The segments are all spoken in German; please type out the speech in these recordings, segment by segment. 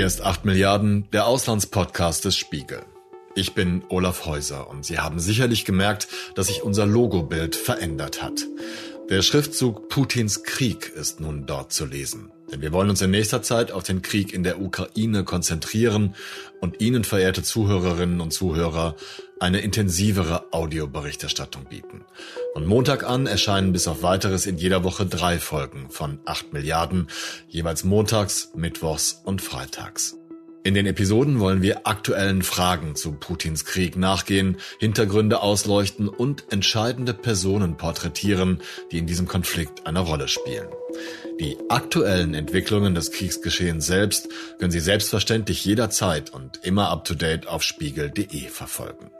Hier ist 8 Milliarden, der Auslandspodcast des Spiegel. Ich bin Olaf Häuser und Sie haben sicherlich gemerkt, dass sich unser Logobild verändert hat. Der Schriftzug Putins Krieg ist nun dort zu lesen. Denn wir wollen uns in nächster Zeit auf den Krieg in der Ukraine konzentrieren und Ihnen, verehrte Zuhörerinnen und Zuhörer, eine intensivere Audioberichterstattung bieten. Von Montag an erscheinen bis auf weiteres in jeder Woche drei Folgen von 8 Milliarden, jeweils montags, mittwochs und freitags. In den Episoden wollen wir aktuellen Fragen zu Putins Krieg nachgehen, Hintergründe ausleuchten und entscheidende Personen porträtieren, die in diesem Konflikt eine Rolle spielen. Die aktuellen Entwicklungen des Kriegsgeschehens selbst können Sie selbstverständlich jederzeit und immer up-to-date auf spiegel.de verfolgen.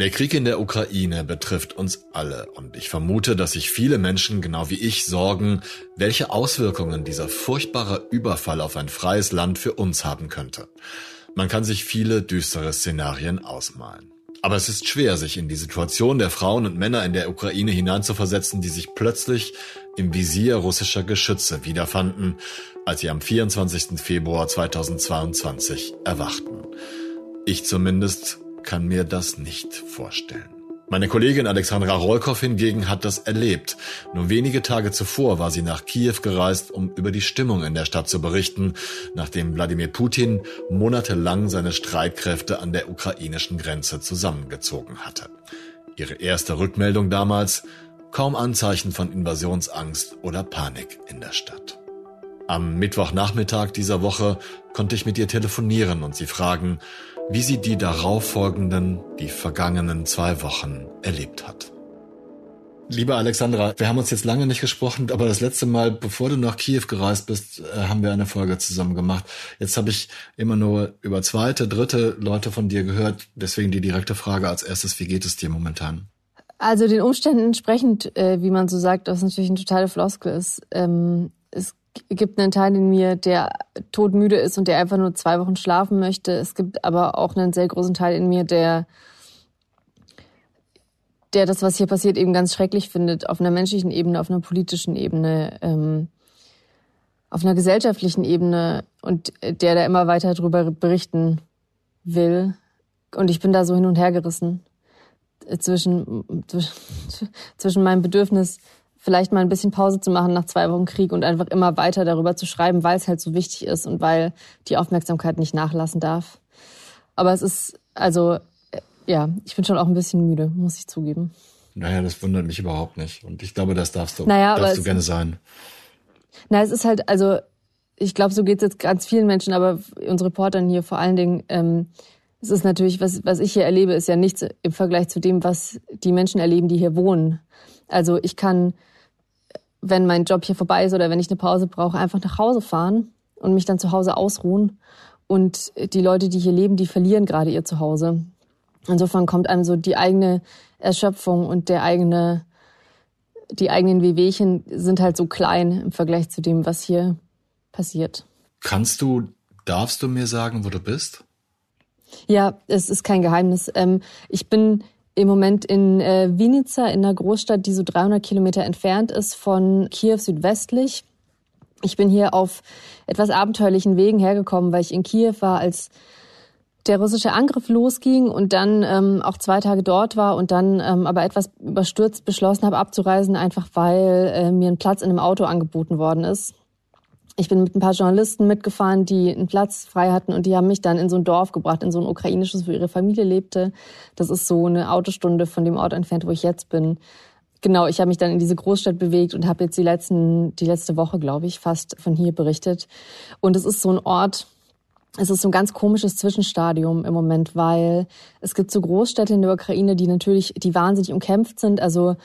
Der Krieg in der Ukraine betrifft uns alle und ich vermute, dass sich viele Menschen genau wie ich sorgen, welche Auswirkungen dieser furchtbare Überfall auf ein freies Land für uns haben könnte. Man kann sich viele düstere Szenarien ausmalen. Aber es ist schwer, sich in die Situation der Frauen und Männer in der Ukraine hineinzuversetzen, die sich plötzlich im Visier russischer Geschütze wiederfanden, als sie am 24. Februar 2022 erwachten. Ich zumindest kann mir das nicht vorstellen. Meine Kollegin Alexandra Rolkow hingegen hat das erlebt. Nur wenige Tage zuvor war sie nach Kiew gereist, um über die Stimmung in der Stadt zu berichten, nachdem Wladimir Putin monatelang seine Streitkräfte an der ukrainischen Grenze zusammengezogen hatte. Ihre erste Rückmeldung damals, kaum Anzeichen von Invasionsangst oder Panik in der Stadt. Am Mittwochnachmittag dieser Woche konnte ich mit ihr telefonieren und sie fragen, wie sie die darauffolgenden, die vergangenen zwei Wochen erlebt hat. Liebe Alexandra, wir haben uns jetzt lange nicht gesprochen, aber das letzte Mal, bevor du nach Kiew gereist bist, äh, haben wir eine Folge zusammen gemacht. Jetzt habe ich immer nur über zweite, dritte Leute von dir gehört. Deswegen die direkte Frage als erstes, wie geht es dir momentan? Also den Umständen entsprechend, äh, wie man so sagt, was natürlich eine totale Floskel ist. Ähm, gibt einen Teil in mir, der todmüde ist und der einfach nur zwei Wochen schlafen möchte. Es gibt aber auch einen sehr großen Teil in mir, der, der das, was hier passiert, eben ganz schrecklich findet, auf einer menschlichen Ebene, auf einer politischen Ebene, ähm, auf einer gesellschaftlichen Ebene und der da immer weiter darüber berichten will. Und ich bin da so hin und her gerissen zwischen, zwischen meinem Bedürfnis, vielleicht mal ein bisschen Pause zu machen nach zwei Wochen Krieg und einfach immer weiter darüber zu schreiben, weil es halt so wichtig ist und weil die Aufmerksamkeit nicht nachlassen darf. Aber es ist, also, äh, ja, ich bin schon auch ein bisschen müde, muss ich zugeben. Naja, das wundert mich überhaupt nicht. Und ich glaube, das darfst du, naja, darfst du gerne sein. Na, es ist halt, also, ich glaube, so geht es jetzt ganz vielen Menschen, aber uns Reportern hier vor allen Dingen, ähm, es ist natürlich, was, was ich hier erlebe, ist ja nichts im Vergleich zu dem, was die Menschen erleben, die hier wohnen. Also ich kann wenn mein Job hier vorbei ist oder wenn ich eine Pause brauche, einfach nach Hause fahren und mich dann zu Hause ausruhen. Und die Leute, die hier leben, die verlieren gerade ihr Zuhause. Insofern kommt einem so die eigene Erschöpfung und der eigene, die eigenen Wehwehchen sind halt so klein im Vergleich zu dem, was hier passiert. Kannst du, darfst du mir sagen, wo du bist? Ja, es ist kein Geheimnis. Ähm, ich bin im Moment in äh, Vinica, in einer Großstadt, die so 300 Kilometer entfernt ist von Kiew südwestlich. Ich bin hier auf etwas abenteuerlichen Wegen hergekommen, weil ich in Kiew war, als der russische Angriff losging und dann ähm, auch zwei Tage dort war und dann ähm, aber etwas überstürzt beschlossen habe abzureisen, einfach weil äh, mir ein Platz in einem Auto angeboten worden ist. Ich bin mit ein paar Journalisten mitgefahren, die einen Platz frei hatten und die haben mich dann in so ein Dorf gebracht, in so ein ukrainisches, wo ihre Familie lebte. Das ist so eine Autostunde von dem Ort entfernt, wo ich jetzt bin. Genau, ich habe mich dann in diese Großstadt bewegt und habe jetzt die letzten, die letzte Woche, glaube ich, fast von hier berichtet. Und es ist so ein Ort, es ist so ein ganz komisches Zwischenstadium im Moment, weil es gibt so Großstädte in der Ukraine, die natürlich, die wahnsinnig umkämpft sind. Also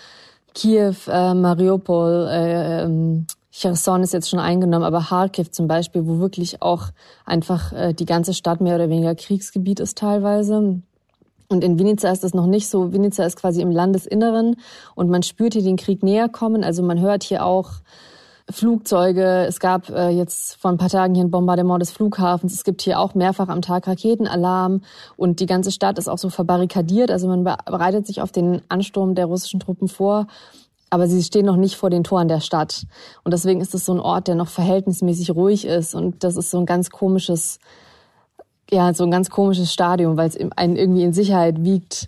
Kiew, äh, Mariupol, äh, ähm, Cherson ist jetzt schon eingenommen, aber Kharkiv zum Beispiel, wo wirklich auch einfach äh, die ganze Stadt mehr oder weniger Kriegsgebiet ist teilweise. Und in Vinica ist das noch nicht so. Vinica ist quasi im Landesinneren und man spürt hier den Krieg näher kommen. Also man hört hier auch Flugzeuge. Es gab äh, jetzt vor ein paar Tagen hier ein Bombardement des Flughafens. Es gibt hier auch mehrfach am Tag Raketenalarm und die ganze Stadt ist auch so verbarrikadiert. Also man bereitet sich auf den Ansturm der russischen Truppen vor. Aber sie stehen noch nicht vor den Toren der Stadt. Und deswegen ist es so ein Ort, der noch verhältnismäßig ruhig ist. Und das ist so ein ganz komisches, ja, so ein ganz komisches Stadium, weil es einen irgendwie in Sicherheit wiegt,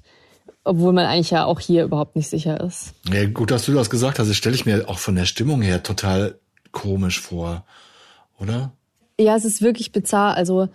obwohl man eigentlich ja auch hier überhaupt nicht sicher ist. Ja, gut, dass du das gesagt hast. Das stelle ich mir auch von der Stimmung her total komisch vor, oder? Ja, es ist wirklich bizarr. Also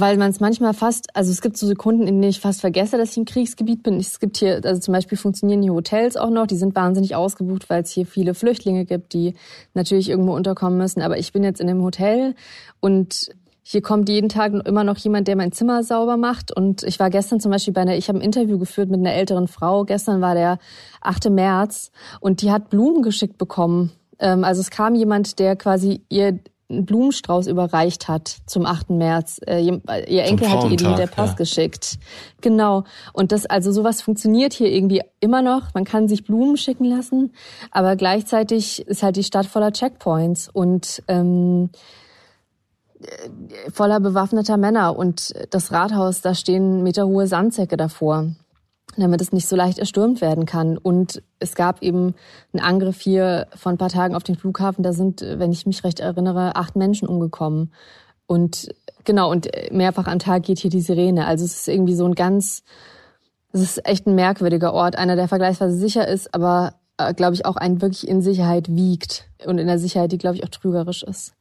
weil man es manchmal fast, also es gibt so Sekunden, in denen ich fast vergesse, dass ich im Kriegsgebiet bin. Es gibt hier, also zum Beispiel funktionieren die Hotels auch noch, die sind wahnsinnig ausgebucht, weil es hier viele Flüchtlinge gibt, die natürlich irgendwo unterkommen müssen. Aber ich bin jetzt in einem Hotel und hier kommt jeden Tag immer noch jemand, der mein Zimmer sauber macht. Und ich war gestern zum Beispiel bei einer, ich habe ein Interview geführt mit einer älteren Frau. Gestern war der 8. März und die hat Blumen geschickt bekommen. Ähm, also es kam jemand, der quasi ihr einen Blumenstrauß überreicht hat zum 8. März. Äh, ihr Enkel hat ihr die mit der Post ja. geschickt. Genau. Und das, also sowas funktioniert hier irgendwie immer noch. Man kann sich Blumen schicken lassen, aber gleichzeitig ist halt die Stadt voller Checkpoints und ähm, voller bewaffneter Männer und das Rathaus, da stehen meterhohe Sandsäcke davor damit es nicht so leicht erstürmt werden kann. Und es gab eben einen Angriff hier vor ein paar Tagen auf den Flughafen. Da sind, wenn ich mich recht erinnere, acht Menschen umgekommen. Und genau, und mehrfach am Tag geht hier die Sirene. Also es ist irgendwie so ein ganz, es ist echt ein merkwürdiger Ort. Einer, der vergleichsweise sicher ist, aber, äh, glaube ich, auch einen wirklich in Sicherheit wiegt. Und in der Sicherheit, die, glaube ich, auch trügerisch ist.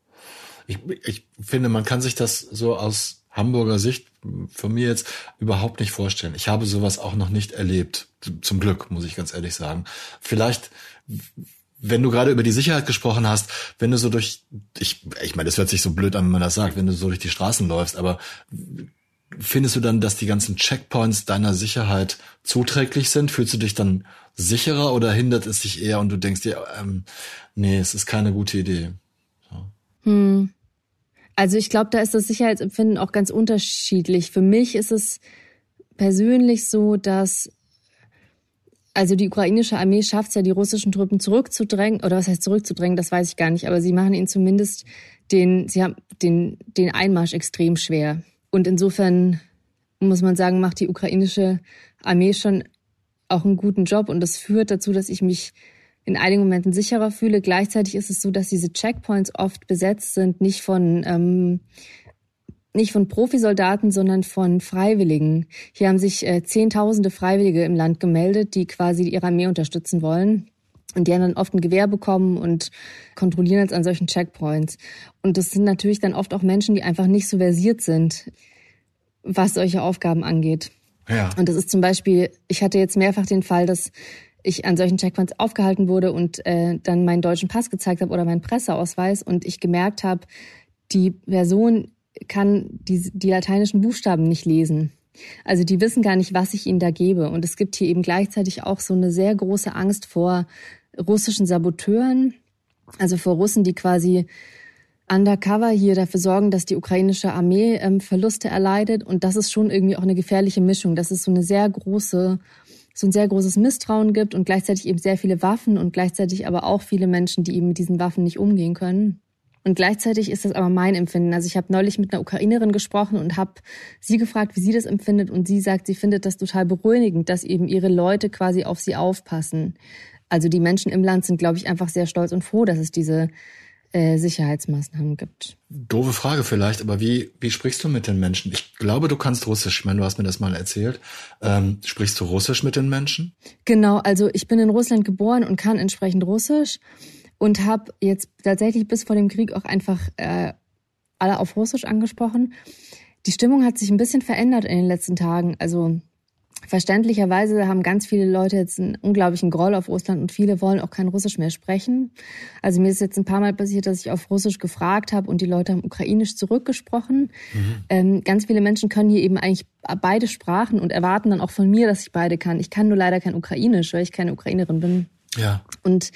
Ich, ich finde, man kann sich das so aus Hamburger Sicht von mir jetzt überhaupt nicht vorstellen. Ich habe sowas auch noch nicht erlebt. Zum Glück, muss ich ganz ehrlich sagen. Vielleicht, wenn du gerade über die Sicherheit gesprochen hast, wenn du so durch, ich, ich meine, das hört sich so blöd an, wenn man das sagt, wenn du so durch die Straßen läufst, aber findest du dann, dass die ganzen Checkpoints deiner Sicherheit zuträglich sind? Fühlst du dich dann sicherer oder hindert es dich eher und du denkst dir, ähm, nee, es ist keine gute Idee? So. Hm. Also ich glaube, da ist das Sicherheitsempfinden auch ganz unterschiedlich. Für mich ist es persönlich so, dass also die ukrainische Armee schafft es ja, die russischen Truppen zurückzudrängen, oder was heißt zurückzudrängen, das weiß ich gar nicht, aber sie machen ihnen zumindest den, sie haben den, den Einmarsch extrem schwer. Und insofern muss man sagen, macht die ukrainische Armee schon auch einen guten Job und das führt dazu, dass ich mich in einigen Momenten sicherer fühle. Gleichzeitig ist es so, dass diese Checkpoints oft besetzt sind, nicht von ähm, nicht von Profisoldaten, sondern von Freiwilligen. Hier haben sich äh, Zehntausende Freiwillige im Land gemeldet, die quasi ihre Armee unterstützen wollen. Und die haben dann oft ein Gewehr bekommen und kontrollieren jetzt an solchen Checkpoints. Und das sind natürlich dann oft auch Menschen, die einfach nicht so versiert sind, was solche Aufgaben angeht. Ja. Und das ist zum Beispiel, ich hatte jetzt mehrfach den Fall, dass ich an solchen Checkpoints aufgehalten wurde und äh, dann meinen deutschen Pass gezeigt habe oder meinen Presseausweis und ich gemerkt habe, die Person kann die, die lateinischen Buchstaben nicht lesen. Also die wissen gar nicht, was ich ihnen da gebe. Und es gibt hier eben gleichzeitig auch so eine sehr große Angst vor russischen Saboteuren, also vor Russen, die quasi undercover hier dafür sorgen, dass die ukrainische Armee ähm, Verluste erleidet. Und das ist schon irgendwie auch eine gefährliche Mischung. Das ist so eine sehr große so ein sehr großes Misstrauen gibt und gleichzeitig eben sehr viele Waffen und gleichzeitig aber auch viele Menschen, die eben mit diesen Waffen nicht umgehen können. Und gleichzeitig ist das aber mein Empfinden. Also ich habe neulich mit einer Ukrainerin gesprochen und habe sie gefragt, wie sie das empfindet. Und sie sagt, sie findet das total beruhigend, dass eben ihre Leute quasi auf sie aufpassen. Also die Menschen im Land sind, glaube ich, einfach sehr stolz und froh, dass es diese äh, Sicherheitsmaßnahmen gibt. Doofe Frage vielleicht, aber wie, wie sprichst du mit den Menschen? Ich glaube, du kannst Russisch. Ich meine, du hast mir das mal erzählt. Ähm, sprichst du Russisch mit den Menschen? Genau, also ich bin in Russland geboren und kann entsprechend Russisch und habe jetzt tatsächlich bis vor dem Krieg auch einfach äh, alle auf Russisch angesprochen. Die Stimmung hat sich ein bisschen verändert in den letzten Tagen. Also Verständlicherweise haben ganz viele Leute jetzt einen unglaublichen Groll auf Russland und viele wollen auch kein Russisch mehr sprechen. Also mir ist jetzt ein paar Mal passiert, dass ich auf Russisch gefragt habe und die Leute haben ukrainisch zurückgesprochen. Mhm. Ähm, ganz viele Menschen können hier eben eigentlich beide Sprachen und erwarten dann auch von mir, dass ich beide kann. Ich kann nur leider kein Ukrainisch, weil ich keine Ukrainerin bin. Ja. Und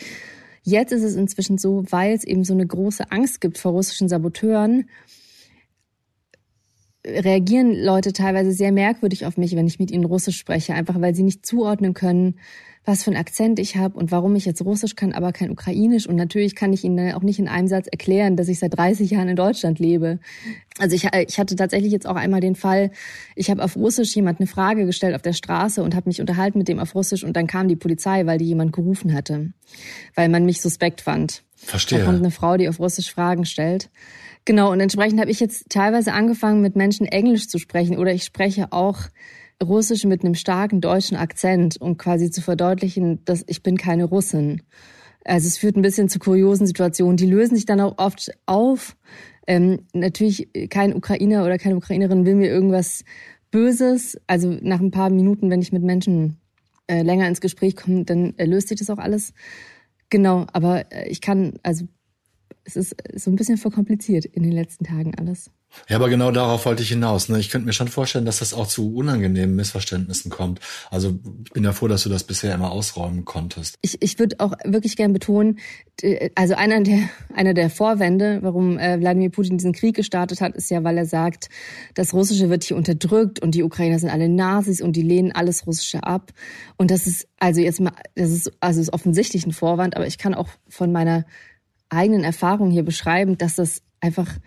jetzt ist es inzwischen so, weil es eben so eine große Angst gibt vor russischen Saboteuren, reagieren Leute teilweise sehr merkwürdig auf mich, wenn ich mit ihnen Russisch spreche, einfach weil sie nicht zuordnen können, was für einen Akzent ich habe und warum ich jetzt Russisch kann, aber kein Ukrainisch. Und natürlich kann ich ihnen dann auch nicht in einem Satz erklären, dass ich seit 30 Jahren in Deutschland lebe. Also ich, ich hatte tatsächlich jetzt auch einmal den Fall, ich habe auf Russisch jemand eine Frage gestellt auf der Straße und habe mich unterhalten mit dem auf Russisch und dann kam die Polizei, weil die jemand gerufen hatte, weil man mich suspekt fand. Verstehe. Da kommt eine Frau, die auf Russisch Fragen stellt. Genau, und entsprechend habe ich jetzt teilweise angefangen, mit Menschen Englisch zu sprechen oder ich spreche auch Russisch mit einem starken deutschen Akzent, um quasi zu verdeutlichen, dass ich bin keine Russin. Also es führt ein bisschen zu kuriosen Situationen. Die lösen sich dann auch oft auf. Ähm, natürlich kein Ukrainer oder keine Ukrainerin will mir irgendwas Böses. Also nach ein paar Minuten, wenn ich mit Menschen äh, länger ins Gespräch komme, dann äh, löst sich das auch alles. Genau, aber äh, ich kann, also es ist so ein bisschen verkompliziert in den letzten Tagen alles. Ja, aber genau darauf wollte ich hinaus. Ne? Ich könnte mir schon vorstellen, dass das auch zu unangenehmen Missverständnissen kommt. Also ich bin ja froh, dass du das bisher immer ausräumen konntest. Ich, ich würde auch wirklich gern betonen, also einer der, einer der Vorwände, warum äh, Wladimir Putin diesen Krieg gestartet hat, ist ja, weil er sagt, das Russische wird hier unterdrückt und die Ukrainer sind alle Nazis und die lehnen alles Russische ab. Und das ist also jetzt mal, das ist also ist offensichtlich ein Vorwand, aber ich kann auch von meiner eigenen Erfahrung hier beschreiben, dass das einfach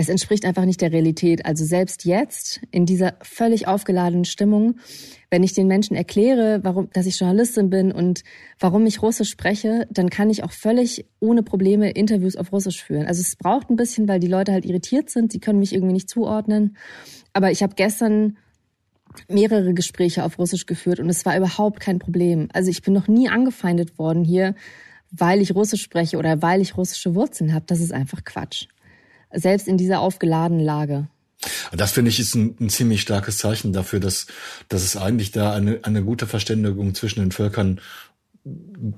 es entspricht einfach nicht der Realität. Also selbst jetzt in dieser völlig aufgeladenen Stimmung, wenn ich den Menschen erkläre, warum, dass ich Journalistin bin und warum ich Russisch spreche, dann kann ich auch völlig ohne Probleme Interviews auf Russisch führen. Also es braucht ein bisschen, weil die Leute halt irritiert sind, sie können mich irgendwie nicht zuordnen. Aber ich habe gestern mehrere Gespräche auf Russisch geführt und es war überhaupt kein Problem. Also ich bin noch nie angefeindet worden hier, weil ich Russisch spreche oder weil ich russische Wurzeln habe. Das ist einfach Quatsch selbst in dieser aufgeladenen Lage. Das finde ich ist ein, ein, ziemlich starkes Zeichen dafür, dass, dass es eigentlich da eine, eine gute Verständigung zwischen den Völkern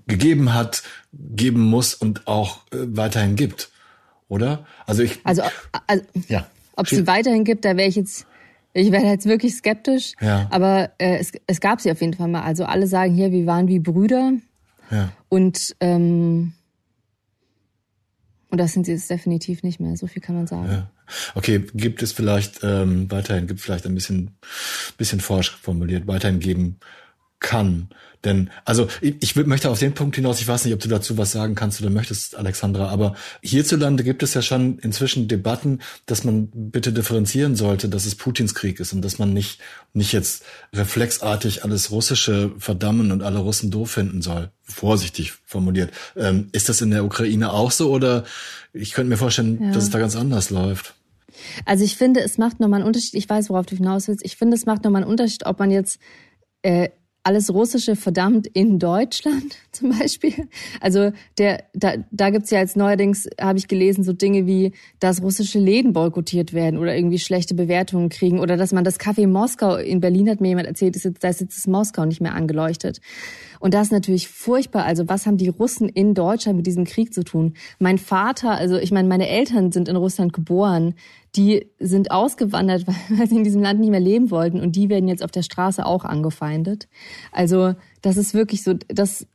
gegeben hat, geben muss und auch äh, weiterhin gibt, oder? Also ich. Also, also ja. Ob sie weiterhin gibt, da wäre ich jetzt, ich wäre jetzt wirklich skeptisch. Ja. Aber äh, es, es gab sie auf jeden Fall mal. Also alle sagen hier, wir waren wie Brüder. Ja. Und ähm, und das sind sie jetzt definitiv nicht mehr. So viel kann man sagen. Ja. Okay, gibt es vielleicht ähm, weiterhin, gibt vielleicht ein bisschen, bisschen forsch formuliert, weiterhin geben kann. Denn, also ich, ich möchte auf den Punkt hinaus, ich weiß nicht, ob du dazu was sagen kannst oder möchtest, Alexandra, aber hierzulande gibt es ja schon inzwischen Debatten, dass man bitte differenzieren sollte, dass es Putins Krieg ist und dass man nicht, nicht jetzt reflexartig alles Russische verdammen und alle Russen doof finden soll. Vorsichtig formuliert. Ähm, ist das in der Ukraine auch so oder ich könnte mir vorstellen, ja. dass es da ganz anders läuft? Also ich finde, es macht nochmal einen Unterschied. Ich weiß, worauf du hinaus willst. Ich finde, es macht nochmal einen Unterschied, ob man jetzt äh, alles Russische verdammt in Deutschland zum Beispiel. Also der, da, da gibt's ja jetzt neuerdings, habe ich gelesen, so Dinge wie, dass russische Läden boykottiert werden oder irgendwie schlechte Bewertungen kriegen oder dass man das Café Moskau in Berlin hat mir jemand erzählt, ist jetzt, da ist jetzt das Moskau nicht mehr angeleuchtet. Und das ist natürlich furchtbar. Also was haben die Russen in Deutschland mit diesem Krieg zu tun? Mein Vater, also ich meine, meine Eltern sind in Russland geboren. Die sind ausgewandert, weil sie in diesem Land nicht mehr leben wollten. Und die werden jetzt auf der Straße auch angefeindet. Also das ist wirklich so, das,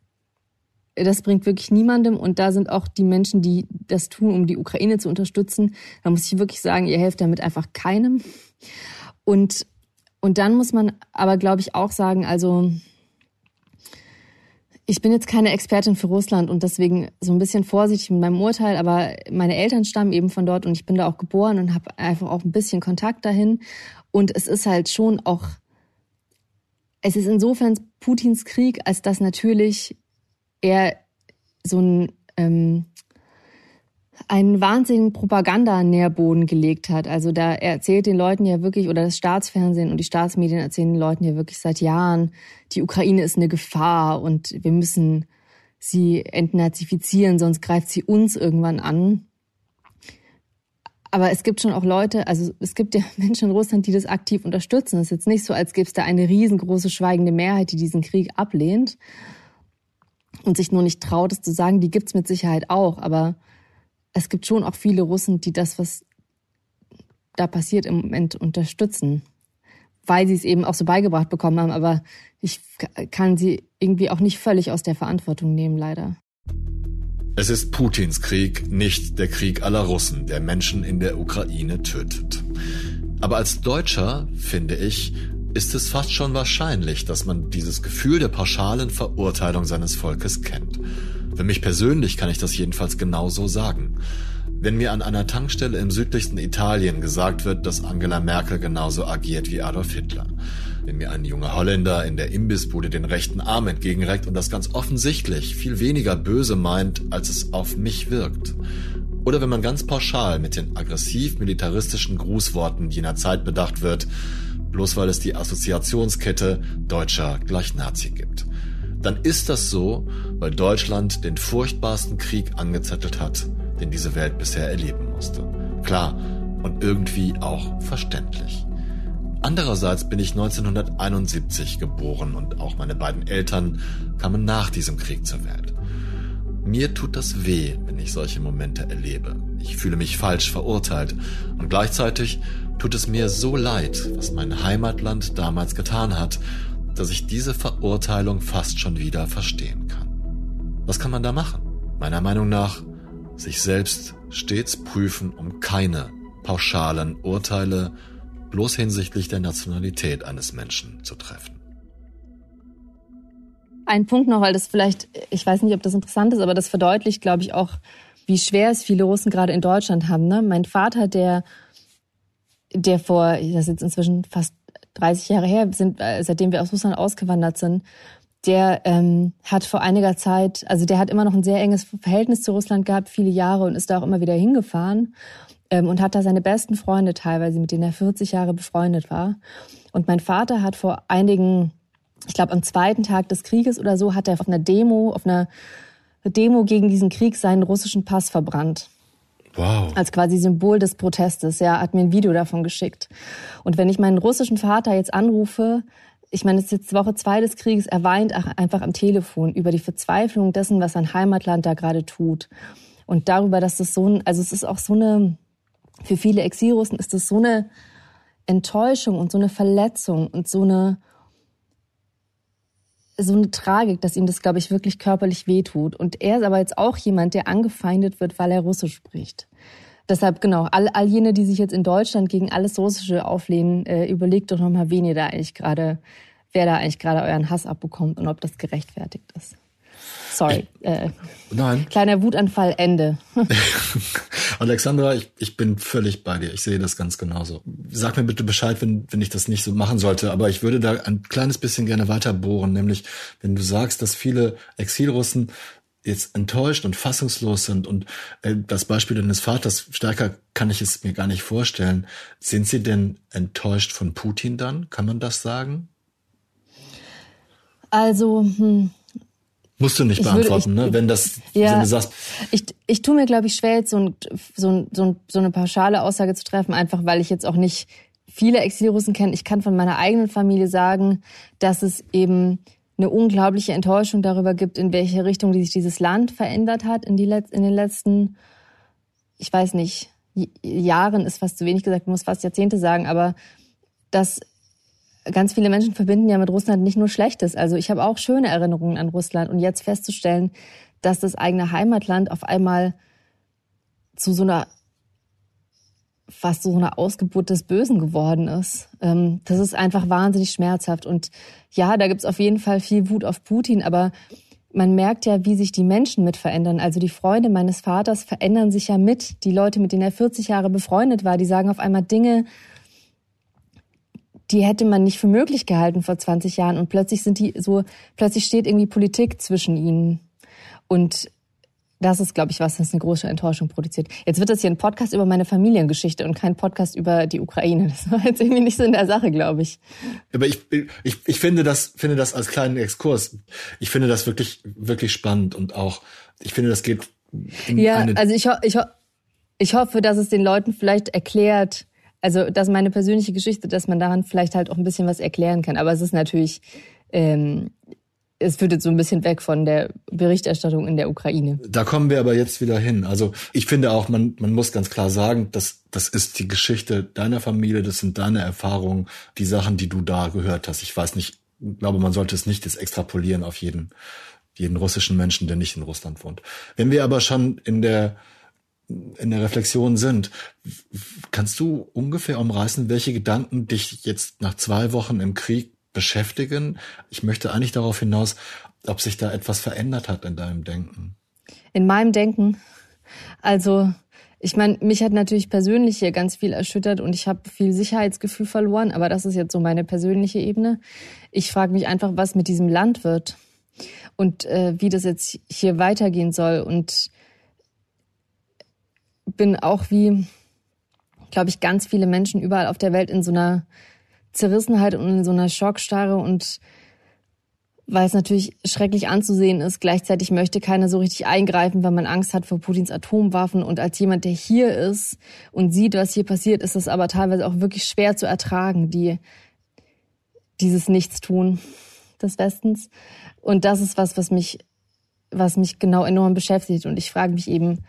das bringt wirklich niemandem. Und da sind auch die Menschen, die das tun, um die Ukraine zu unterstützen. Da muss ich wirklich sagen, ihr helft damit einfach keinem. Und, und dann muss man aber, glaube ich, auch sagen, also ich bin jetzt keine Expertin für Russland und deswegen so ein bisschen vorsichtig mit meinem Urteil, aber meine Eltern stammen eben von dort und ich bin da auch geboren und habe einfach auch ein bisschen Kontakt dahin. Und es ist halt schon auch, es ist insofern Putins Krieg, als dass natürlich er so ein ähm, einen wahnsinnigen Propagandanährboden gelegt hat. Also da er erzählt den Leuten ja wirklich, oder das Staatsfernsehen und die Staatsmedien erzählen den Leuten ja wirklich seit Jahren, die Ukraine ist eine Gefahr und wir müssen sie entnazifizieren, sonst greift sie uns irgendwann an. Aber es gibt schon auch Leute, also es gibt ja Menschen in Russland, die das aktiv unterstützen. Es ist jetzt nicht so, als gäbe es da eine riesengroße schweigende Mehrheit, die diesen Krieg ablehnt und sich nur nicht traut, es zu sagen. Die gibt's mit Sicherheit auch, aber es gibt schon auch viele Russen, die das, was da passiert im Moment unterstützen, weil sie es eben auch so beigebracht bekommen haben. Aber ich kann sie irgendwie auch nicht völlig aus der Verantwortung nehmen, leider. Es ist Putins Krieg, nicht der Krieg aller Russen, der Menschen in der Ukraine tötet. Aber als Deutscher, finde ich, ist es fast schon wahrscheinlich, dass man dieses Gefühl der pauschalen Verurteilung seines Volkes kennt. Für mich persönlich kann ich das jedenfalls genauso sagen. Wenn mir an einer Tankstelle im südlichsten Italien gesagt wird, dass Angela Merkel genauso agiert wie Adolf Hitler, wenn mir ein junger Holländer in der Imbissbude den rechten Arm entgegenreckt und das ganz offensichtlich viel weniger böse meint, als es auf mich wirkt, oder wenn man ganz pauschal mit den aggressiv-militaristischen Grußworten jener Zeit bedacht wird, bloß weil es die Assoziationskette Deutscher gleich Nazi gibt. Dann ist das so, weil Deutschland den furchtbarsten Krieg angezettelt hat, den diese Welt bisher erleben musste. Klar und irgendwie auch verständlich. Andererseits bin ich 1971 geboren und auch meine beiden Eltern kamen nach diesem Krieg zur Welt. Mir tut das weh, wenn ich solche Momente erlebe. Ich fühle mich falsch verurteilt und gleichzeitig tut es mir so leid, was mein Heimatland damals getan hat, dass ich diese Verurteilung fast schon wieder verstehen kann. Was kann man da machen? Meiner Meinung nach sich selbst stets prüfen, um keine pauschalen Urteile bloß hinsichtlich der Nationalität eines Menschen zu treffen. Ein Punkt noch, weil das vielleicht, ich weiß nicht, ob das interessant ist, aber das verdeutlicht, glaube ich, auch, wie schwer es viele Russen gerade in Deutschland haben. Ne? Mein Vater, der der vor, das ist jetzt inzwischen fast 30 Jahre her, sind, äh, seitdem wir aus Russland ausgewandert sind, der ähm, hat vor einiger Zeit, also der hat immer noch ein sehr enges Verhältnis zu Russland gehabt, viele Jahre und ist da auch immer wieder hingefahren ähm, und hat da seine besten Freunde teilweise, mit denen er 40 Jahre befreundet war. Und mein Vater hat vor einigen, ich glaube am zweiten Tag des Krieges oder so, hat er auf einer Demo, auf einer Demo gegen diesen Krieg seinen russischen Pass verbrannt. Wow. Als quasi Symbol des Protestes. Ja, hat mir ein Video davon geschickt. Und wenn ich meinen russischen Vater jetzt anrufe, ich meine, es ist jetzt Woche zwei des Krieges, er weint einfach am Telefon über die Verzweiflung dessen, was sein Heimatland da gerade tut. Und darüber, dass das so ein, also es ist auch so eine, für viele Exilrussen ist das so eine Enttäuschung und so eine Verletzung und so eine, so eine Tragik, dass ihm das, glaube ich, wirklich körperlich wehtut. Und er ist aber jetzt auch jemand, der angefeindet wird, weil er Russisch spricht. Deshalb, genau, all, all jene, die sich jetzt in Deutschland gegen alles Russische auflehnen, äh, überlegt doch nochmal, wen ihr da eigentlich gerade, wer da eigentlich gerade euren Hass abbekommt und ob das gerechtfertigt ist. Sorry. Äh, Nein. Kleiner Wutanfall, Ende. Alexandra, ich, ich bin völlig bei dir. Ich sehe das ganz genauso. Sag mir bitte Bescheid, wenn, wenn ich das nicht so machen sollte. Aber ich würde da ein kleines bisschen gerne weiter bohren. Nämlich, wenn du sagst, dass viele Exilrussen jetzt enttäuscht und fassungslos sind und äh, das Beispiel deines Vaters, stärker kann ich es mir gar nicht vorstellen. Sind sie denn enttäuscht von Putin dann? Kann man das sagen? Also, hm, Musst du nicht beantworten, würde, ich, ne? Wenn das, ja, wenn du sagst. Ich, ich tue mir, glaube ich, schwer, jetzt so, ein, so, so, so eine pauschale Aussage zu treffen, einfach weil ich jetzt auch nicht viele Exilrussen kenne. Ich kann von meiner eigenen Familie sagen, dass es eben eine unglaubliche Enttäuschung darüber gibt, in welche Richtung sich dieses Land verändert hat in, die in den letzten, ich weiß nicht, Jahren ist fast zu wenig gesagt, muss fast Jahrzehnte sagen, aber dass ganz viele Menschen verbinden ja mit Russland nicht nur Schlechtes. Also ich habe auch schöne Erinnerungen an Russland und jetzt festzustellen, dass das eigene Heimatland auf einmal zu so einer fast so eine Ausgeburt des Bösen geworden ist. Ähm, das ist einfach wahnsinnig schmerzhaft. Und ja, da gibt's auf jeden Fall viel Wut auf Putin, aber man merkt ja, wie sich die Menschen mit verändern. Also die Freunde meines Vaters verändern sich ja mit. Die Leute, mit denen er 40 Jahre befreundet war, die sagen auf einmal Dinge, die hätte man nicht für möglich gehalten vor 20 Jahren und plötzlich sind die so, plötzlich steht irgendwie Politik zwischen ihnen. Und das ist, glaube ich, was das eine große Enttäuschung produziert. Jetzt wird das hier ein Podcast über meine Familiengeschichte und kein Podcast über die Ukraine. Das war jetzt irgendwie nicht so in der Sache, glaube ich. Aber ich, ich, ich finde das, finde das als kleinen Exkurs. Ich finde das wirklich, wirklich spannend und auch, ich finde, das geht ja, also ich, ich, ich hoffe, dass es den Leuten vielleicht erklärt, also das ist meine persönliche Geschichte, dass man daran vielleicht halt auch ein bisschen was erklären kann. Aber es ist natürlich, ähm, es führt jetzt so ein bisschen weg von der Berichterstattung in der Ukraine. Da kommen wir aber jetzt wieder hin. Also ich finde auch, man, man muss ganz klar sagen, dass das ist die Geschichte deiner Familie, das sind deine Erfahrungen, die Sachen, die du da gehört hast. Ich weiß nicht, glaube, man sollte es nicht jetzt extrapolieren auf jeden, jeden russischen Menschen, der nicht in Russland wohnt. Wenn wir aber schon in der in der Reflexion sind. Kannst du ungefähr umreißen, welche Gedanken dich jetzt nach zwei Wochen im Krieg beschäftigen? Ich möchte eigentlich darauf hinaus, ob sich da etwas verändert hat in deinem Denken. In meinem Denken. Also, ich meine, mich hat natürlich persönlich hier ganz viel erschüttert und ich habe viel Sicherheitsgefühl verloren, aber das ist jetzt so meine persönliche Ebene. Ich frage mich einfach, was mit diesem Land wird und äh, wie das jetzt hier weitergehen soll und bin auch wie, glaube ich, ganz viele Menschen überall auf der Welt in so einer Zerrissenheit und in so einer Schockstarre und weil es natürlich schrecklich anzusehen ist. Gleichzeitig möchte keiner so richtig eingreifen, weil man Angst hat vor Putins Atomwaffen. Und als jemand, der hier ist und sieht, was hier passiert, ist es aber teilweise auch wirklich schwer zu ertragen, die, dieses Nichtstun des Westens. Und das ist was, was mich, was mich genau enorm beschäftigt. Und ich frage mich eben,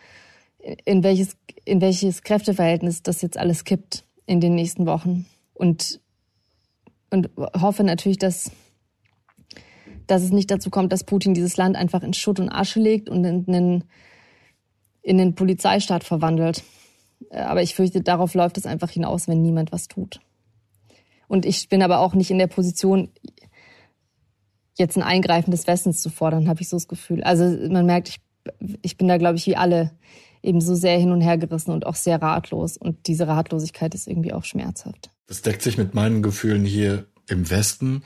in welches, in welches Kräfteverhältnis das jetzt alles kippt in den nächsten Wochen. Und, und hoffe natürlich, dass, dass es nicht dazu kommt, dass Putin dieses Land einfach in Schutt und Asche legt und in einen, in einen Polizeistaat verwandelt. Aber ich fürchte, darauf läuft es einfach hinaus, wenn niemand was tut. Und ich bin aber auch nicht in der Position, jetzt ein Eingreifen des Westens zu fordern, habe ich so das Gefühl. Also man merkt, ich, ich bin da, glaube ich, wie alle eben so sehr hin und her gerissen und auch sehr ratlos. Und diese Ratlosigkeit ist irgendwie auch schmerzhaft. Das deckt sich mit meinen Gefühlen hier im Westen.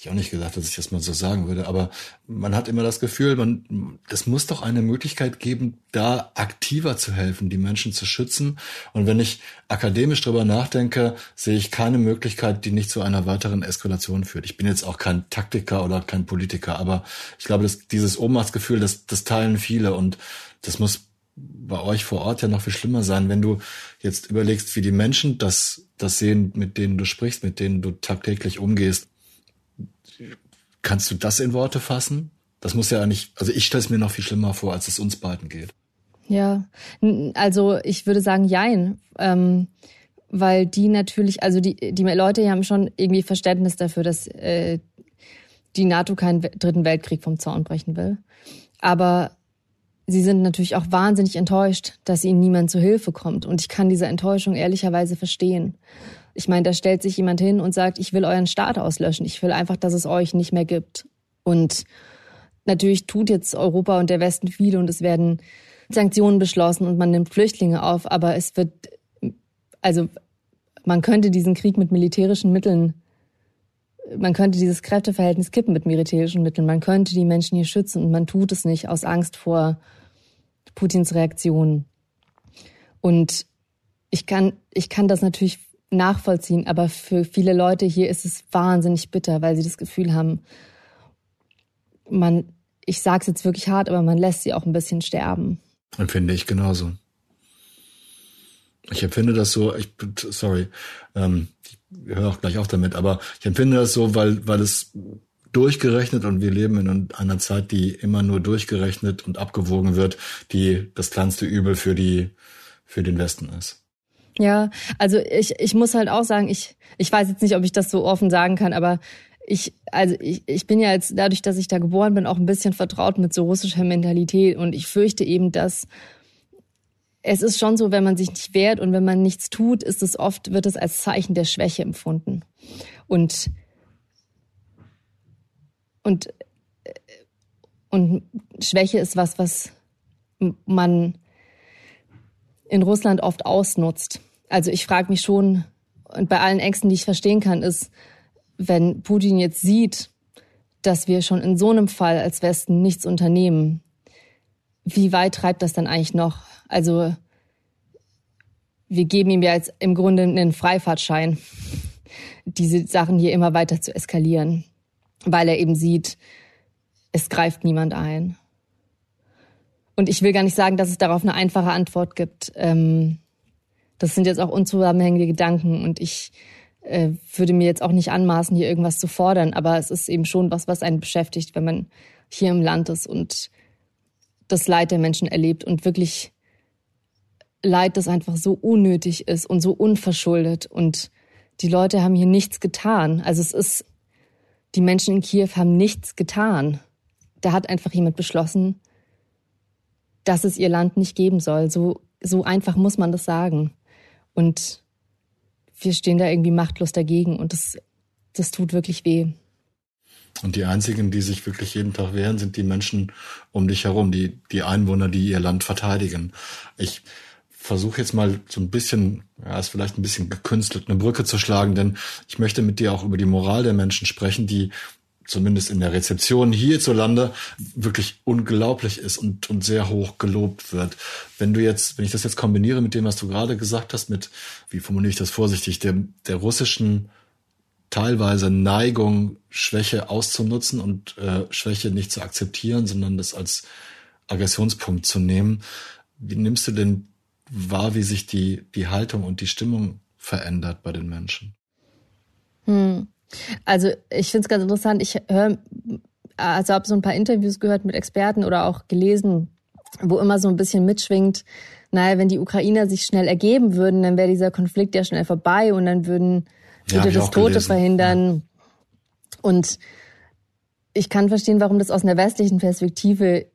Ich auch nicht gesagt, dass ich das mal so sagen würde, aber man hat immer das Gefühl, man, das muss doch eine Möglichkeit geben, da aktiver zu helfen, die Menschen zu schützen. Und wenn ich akademisch drüber nachdenke, sehe ich keine Möglichkeit, die nicht zu einer weiteren Eskalation führt. Ich bin jetzt auch kein Taktiker oder kein Politiker, aber ich glaube, dass dieses Ohnmachtsgefühl, das, das teilen viele und das muss bei euch vor Ort ja noch viel schlimmer sein, wenn du jetzt überlegst, wie die Menschen das, das sehen, mit denen du sprichst, mit denen du tagtäglich umgehst. Kannst du das in Worte fassen? Das muss ja eigentlich, also ich stelle es mir noch viel schlimmer vor, als es uns beiden geht. Ja, also ich würde sagen, jein. Ähm, weil die natürlich, also die, die Leute die haben schon irgendwie Verständnis dafür, dass äh, die NATO keinen dritten Weltkrieg vom Zaun brechen will. Aber sie sind natürlich auch wahnsinnig enttäuscht, dass ihnen niemand zu Hilfe kommt. Und ich kann diese Enttäuschung ehrlicherweise verstehen. Ich meine, da stellt sich jemand hin und sagt, ich will euren Staat auslöschen. Ich will einfach, dass es euch nicht mehr gibt. Und natürlich tut jetzt Europa und der Westen viel und es werden Sanktionen beschlossen und man nimmt Flüchtlinge auf. Aber es wird, also man könnte diesen Krieg mit militärischen Mitteln man könnte dieses Kräfteverhältnis kippen mit militärischen Mitteln. Man könnte die Menschen hier schützen und man tut es nicht aus Angst vor Putins Reaktion. Und ich kann, ich kann das natürlich nachvollziehen, aber für viele Leute hier ist es wahnsinnig bitter, weil sie das Gefühl haben, man, ich sag's jetzt wirklich hart, aber man lässt sie auch ein bisschen sterben. Empfinde ich genauso. Ich empfinde das so, ich, sorry, ähm, ich höre auch gleich auf damit, aber ich empfinde das so, weil, weil es durchgerechnet und wir leben in einer Zeit, die immer nur durchgerechnet und abgewogen wird, die das kleinste Übel für die, für den Westen ist. Ja, also ich, ich muss halt auch sagen, ich, ich weiß jetzt nicht, ob ich das so offen sagen kann, aber ich, also ich, ich bin ja jetzt dadurch, dass ich da geboren bin, auch ein bisschen vertraut mit so russischer Mentalität und ich fürchte eben, dass es ist schon so, wenn man sich nicht wehrt und wenn man nichts tut, ist es oft, wird es als Zeichen der Schwäche empfunden. Und und, und Schwäche ist was, was man in Russland oft ausnutzt. Also ich frage mich schon, und bei allen Ängsten, die ich verstehen kann, ist, wenn Putin jetzt sieht, dass wir schon in so einem Fall als Westen nichts unternehmen, wie weit treibt das dann eigentlich noch? Also wir geben ihm ja jetzt im Grunde einen Freifahrtschein, diese Sachen hier immer weiter zu eskalieren weil er eben sieht, es greift niemand ein. Und ich will gar nicht sagen, dass es darauf eine einfache Antwort gibt. Ähm, das sind jetzt auch unzusammenhängende Gedanken und ich äh, würde mir jetzt auch nicht anmaßen, hier irgendwas zu fordern, aber es ist eben schon was, was einen beschäftigt, wenn man hier im Land ist und das Leid der Menschen erlebt und wirklich Leid, das einfach so unnötig ist und so unverschuldet und die Leute haben hier nichts getan. Also es ist die Menschen in Kiew haben nichts getan. Da hat einfach jemand beschlossen, dass es ihr Land nicht geben soll. So, so einfach muss man das sagen. Und wir stehen da irgendwie machtlos dagegen und das, das tut wirklich weh. Und die einzigen, die sich wirklich jeden Tag wehren, sind die Menschen um dich herum, die, die Einwohner, die ihr Land verteidigen. Ich versuche jetzt mal so ein bisschen, ja, ist vielleicht ein bisschen gekünstelt, eine Brücke zu schlagen, denn ich möchte mit dir auch über die Moral der Menschen sprechen, die zumindest in der Rezeption hierzulande wirklich unglaublich ist und, und sehr hoch gelobt wird. Wenn du jetzt, wenn ich das jetzt kombiniere mit dem, was du gerade gesagt hast, mit, wie formuliere ich das vorsichtig, der, der russischen teilweise Neigung, Schwäche auszunutzen und äh, Schwäche nicht zu akzeptieren, sondern das als Aggressionspunkt zu nehmen. Wie nimmst du denn wahr, wie sich die, die Haltung und die Stimmung verändert bei den Menschen? Hm. Also ich finde es ganz interessant. Ich höre, also habe so ein paar Interviews gehört mit Experten oder auch gelesen, wo immer so ein bisschen mitschwingt, naja, wenn die Ukrainer sich schnell ergeben würden, dann wäre dieser Konflikt ja schnell vorbei und dann würden würde ja, das Tote gelesen. verhindern. Ja. Und ich kann verstehen, warum das aus einer westlichen Perspektive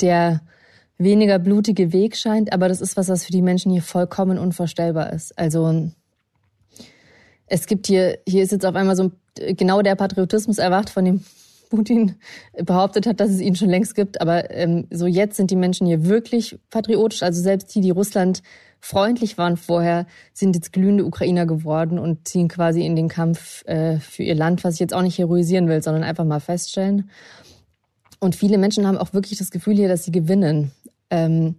der weniger blutige Weg scheint, aber das ist was, was für die Menschen hier vollkommen unvorstellbar ist. Also es gibt hier, hier ist jetzt auf einmal so genau der Patriotismus erwacht, von dem Putin behauptet hat, dass es ihn schon längst gibt. Aber ähm, so jetzt sind die Menschen hier wirklich patriotisch. Also selbst die, die Russland freundlich waren vorher, sind jetzt glühende Ukrainer geworden und ziehen quasi in den Kampf äh, für ihr Land, was ich jetzt auch nicht heroisieren will, sondern einfach mal feststellen. Und viele Menschen haben auch wirklich das Gefühl hier, dass sie gewinnen. Ähm,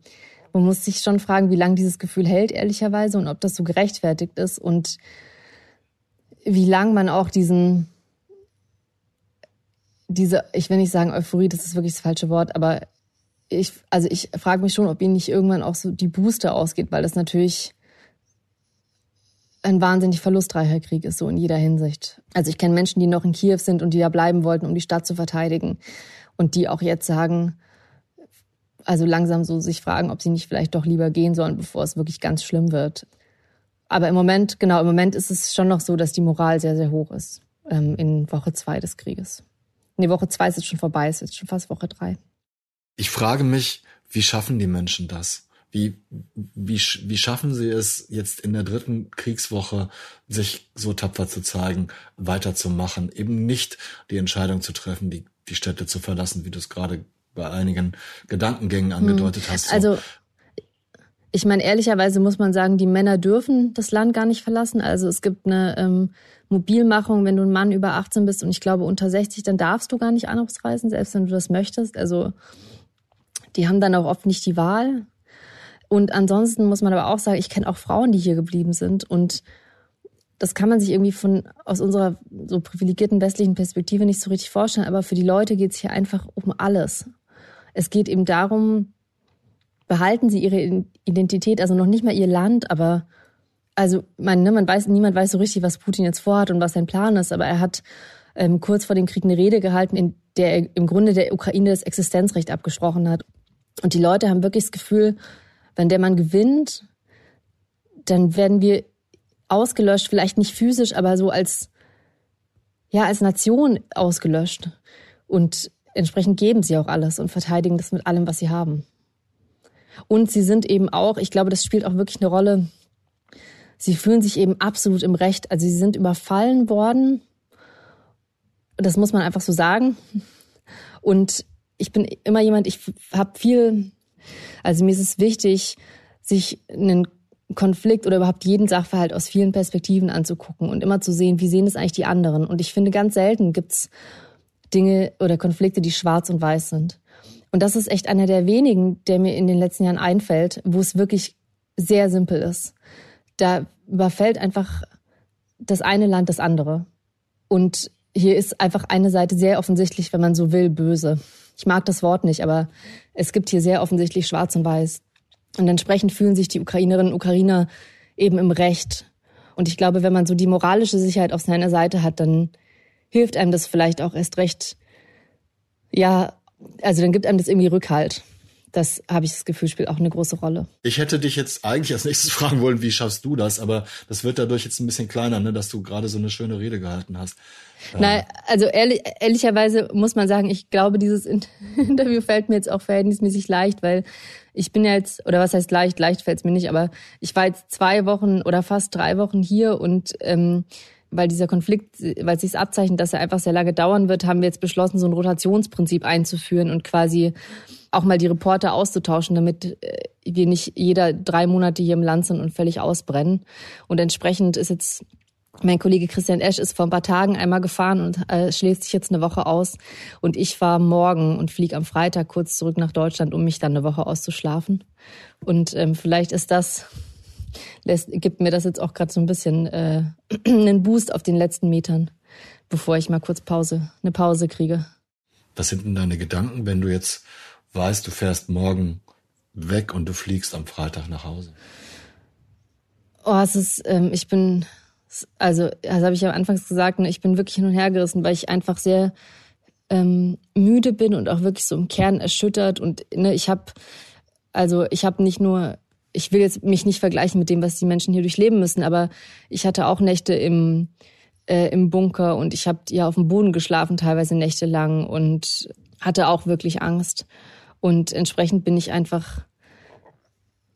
man muss sich schon fragen, wie lange dieses Gefühl hält, ehrlicherweise, und ob das so gerechtfertigt ist und wie lang man auch diesen, diese, ich will nicht sagen Euphorie, das ist wirklich das falsche Wort, aber ich, also ich frage mich schon, ob ihnen nicht irgendwann auch so die Booster ausgeht, weil das natürlich ein wahnsinnig verlustreicher Krieg ist, so in jeder Hinsicht. Also ich kenne Menschen, die noch in Kiew sind und die da bleiben wollten, um die Stadt zu verteidigen. Und die auch jetzt sagen, also langsam so sich fragen, ob sie nicht vielleicht doch lieber gehen sollen, bevor es wirklich ganz schlimm wird. Aber im Moment, genau, im Moment ist es schon noch so, dass die Moral sehr, sehr hoch ist ähm, in Woche zwei des Krieges. Nee, Woche zwei ist jetzt schon vorbei, ist jetzt schon fast Woche drei. Ich frage mich, wie schaffen die Menschen das? Wie, wie, wie schaffen sie es jetzt in der dritten Kriegswoche, sich so tapfer zu zeigen, weiterzumachen, eben nicht die Entscheidung zu treffen, die, die Städte zu verlassen, wie du es gerade bei einigen Gedankengängen hm. angedeutet hast. So. Also ich meine, ehrlicherweise muss man sagen, die Männer dürfen das Land gar nicht verlassen. Also es gibt eine ähm, Mobilmachung, wenn du ein Mann über 18 bist und ich glaube unter 60, dann darfst du gar nicht anrufsreisen, selbst wenn du das möchtest. Also die haben dann auch oft nicht die Wahl. Und ansonsten muss man aber auch sagen, ich kenne auch Frauen, die hier geblieben sind. Und das kann man sich irgendwie von aus unserer so privilegierten westlichen Perspektive nicht so richtig vorstellen. Aber für die Leute geht es hier einfach um alles. Es geht eben darum, behalten sie ihre Identität, also noch nicht mal ihr Land, aber also man, ne, man weiß, niemand weiß so richtig, was Putin jetzt vorhat und was sein Plan ist, aber er hat ähm, kurz vor dem Krieg eine Rede gehalten, in der er im Grunde der Ukraine das Existenzrecht abgesprochen hat. Und die Leute haben wirklich das Gefühl, wenn der Mann gewinnt, dann werden wir ausgelöscht, vielleicht nicht physisch, aber so als, ja, als Nation ausgelöscht. Und entsprechend geben sie auch alles und verteidigen das mit allem, was sie haben. Und sie sind eben auch, ich glaube, das spielt auch wirklich eine Rolle, sie fühlen sich eben absolut im Recht. Also sie sind überfallen worden. Das muss man einfach so sagen. Und ich bin immer jemand, ich habe viel, also mir ist es wichtig, sich einen Konflikt oder überhaupt jeden Sachverhalt aus vielen Perspektiven anzugucken und immer zu sehen, wie sehen es eigentlich die anderen. Und ich finde, ganz selten gibt's Dinge oder Konflikte, die schwarz und weiß sind. Und das ist echt einer der wenigen, der mir in den letzten Jahren einfällt, wo es wirklich sehr simpel ist. Da überfällt einfach das eine Land das andere. Und hier ist einfach eine Seite sehr offensichtlich, wenn man so will, böse. Ich mag das Wort nicht, aber es gibt hier sehr offensichtlich Schwarz und Weiß. Und entsprechend fühlen sich die Ukrainerinnen und Ukrainer eben im Recht. Und ich glaube, wenn man so die moralische Sicherheit auf seiner Seite hat, dann hilft einem das vielleicht auch erst recht, ja, also dann gibt einem das irgendwie Rückhalt. das habe ich das Gefühl, spielt auch eine große Rolle. Ich hätte dich jetzt eigentlich als nächstes fragen wollen, wie schaffst du das? Aber das wird dadurch jetzt ein bisschen kleiner, ne, dass du gerade so eine schöne Rede gehalten hast. Nein, also ehrlich, ehrlicherweise muss man sagen, ich glaube, dieses Interview fällt mir jetzt auch verhältnismäßig leicht, weil ich bin ja jetzt, oder was heißt leicht, leicht fällt es mir nicht, aber ich war jetzt zwei Wochen oder fast drei Wochen hier und ähm, weil dieser Konflikt, weil es sich abzeichnet, dass er einfach sehr lange dauern wird, haben wir jetzt beschlossen, so ein Rotationsprinzip einzuführen und quasi auch mal die Reporter auszutauschen, damit äh, wir nicht jeder drei Monate hier im Land sind und völlig ausbrennen. Und entsprechend ist jetzt mein Kollege Christian Esch ist vor ein paar Tagen einmal gefahren und äh, schläft sich jetzt eine Woche aus. Und ich war morgen und fliege am Freitag kurz zurück nach Deutschland, um mich dann eine Woche auszuschlafen. Und ähm, vielleicht ist das, lässt, gibt mir das jetzt auch gerade so ein bisschen äh, einen Boost auf den letzten Metern, bevor ich mal kurz Pause, eine Pause kriege. Was sind denn deine Gedanken, wenn du jetzt weißt, du fährst morgen weg und du fliegst am Freitag nach Hause? Oh, es ist, ähm, ich bin, also, das habe ich ja anfangs gesagt, ne, ich bin wirklich hin und her gerissen, weil ich einfach sehr ähm, müde bin und auch wirklich so im Kern erschüttert. Und ne, ich habe, also ich habe nicht nur, ich will jetzt mich nicht vergleichen mit dem, was die Menschen hier durchleben müssen, aber ich hatte auch Nächte im äh, im Bunker und ich habe ja auf dem Boden geschlafen, teilweise nächtelang und hatte auch wirklich Angst. Und entsprechend bin ich einfach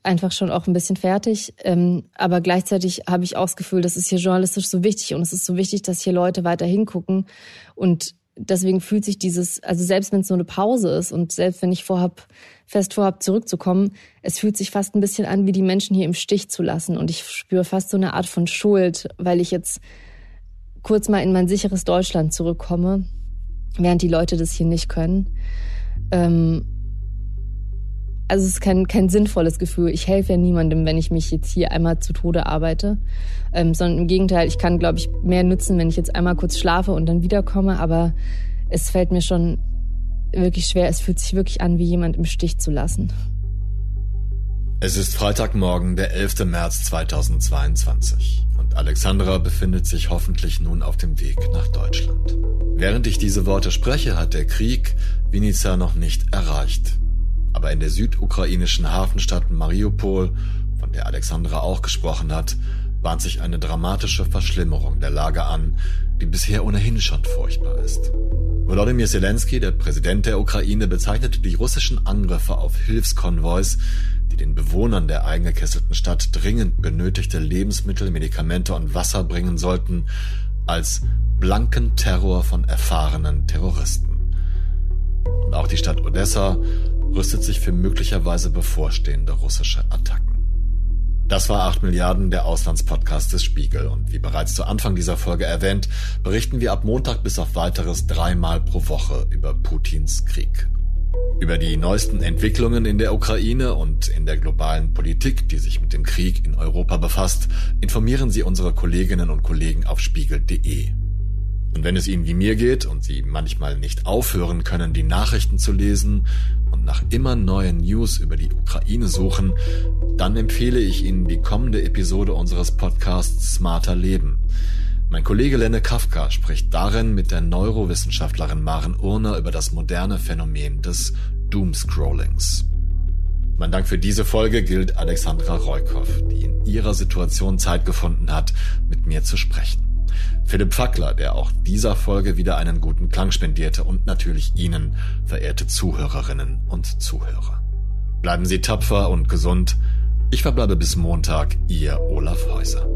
einfach schon auch ein bisschen fertig. Ähm, aber gleichzeitig habe ich auch das Gefühl, das ist hier journalistisch so wichtig und es ist so wichtig, dass hier Leute weiter hingucken. Und deswegen fühlt sich dieses, also selbst wenn es so eine Pause ist und selbst wenn ich vorhab, fest vorhab, zurückzukommen, es fühlt sich fast ein bisschen an, wie die Menschen hier im Stich zu lassen. Und ich spüre fast so eine Art von Schuld, weil ich jetzt kurz mal in mein sicheres Deutschland zurückkomme, während die Leute das hier nicht können. Ähm, also es ist kein, kein sinnvolles Gefühl. Ich helfe ja niemandem, wenn ich mich jetzt hier einmal zu Tode arbeite, ähm, sondern im Gegenteil, ich kann, glaube ich, mehr nutzen, wenn ich jetzt einmal kurz schlafe und dann wiederkomme. Aber es fällt mir schon wirklich schwer. Es fühlt sich wirklich an, wie jemand im Stich zu lassen. Es ist Freitagmorgen, der 11. März 2022 und Alexandra befindet sich hoffentlich nun auf dem Weg nach Deutschland. Während ich diese Worte spreche, hat der Krieg Vinica noch nicht erreicht aber in der südukrainischen Hafenstadt Mariupol, von der Alexandra auch gesprochen hat, bahnt sich eine dramatische Verschlimmerung der Lage an, die bisher ohnehin schon furchtbar ist. Volodymyr Zelensky, der Präsident der Ukraine, bezeichnete die russischen Angriffe auf Hilfskonvois, die den Bewohnern der eingekesselten Stadt dringend benötigte Lebensmittel, Medikamente und Wasser bringen sollten, als blanken Terror von erfahrenen Terroristen. Und auch die Stadt Odessa rüstet sich für möglicherweise bevorstehende russische Attacken. Das war 8 Milliarden, der Auslandspodcast des Spiegel. Und wie bereits zu Anfang dieser Folge erwähnt, berichten wir ab Montag bis auf weiteres dreimal pro Woche über Putins Krieg. Über die neuesten Entwicklungen in der Ukraine und in der globalen Politik, die sich mit dem Krieg in Europa befasst, informieren Sie unsere Kolleginnen und Kollegen auf spiegel.de. Und wenn es Ihnen wie mir geht und Sie manchmal nicht aufhören können, die Nachrichten zu lesen und nach immer neuen News über die Ukraine suchen, dann empfehle ich Ihnen die kommende Episode unseres Podcasts Smarter Leben. Mein Kollege Lenne Kafka spricht darin mit der Neurowissenschaftlerin Maren Urner über das moderne Phänomen des Doomscrollings. Mein Dank für diese Folge gilt Alexandra Reukow, die in ihrer Situation Zeit gefunden hat, mit mir zu sprechen. Philipp Fackler, der auch dieser Folge wieder einen guten Klang spendierte und natürlich Ihnen, verehrte Zuhörerinnen und Zuhörer. Bleiben Sie tapfer und gesund. Ich verbleibe bis Montag, Ihr Olaf Häuser.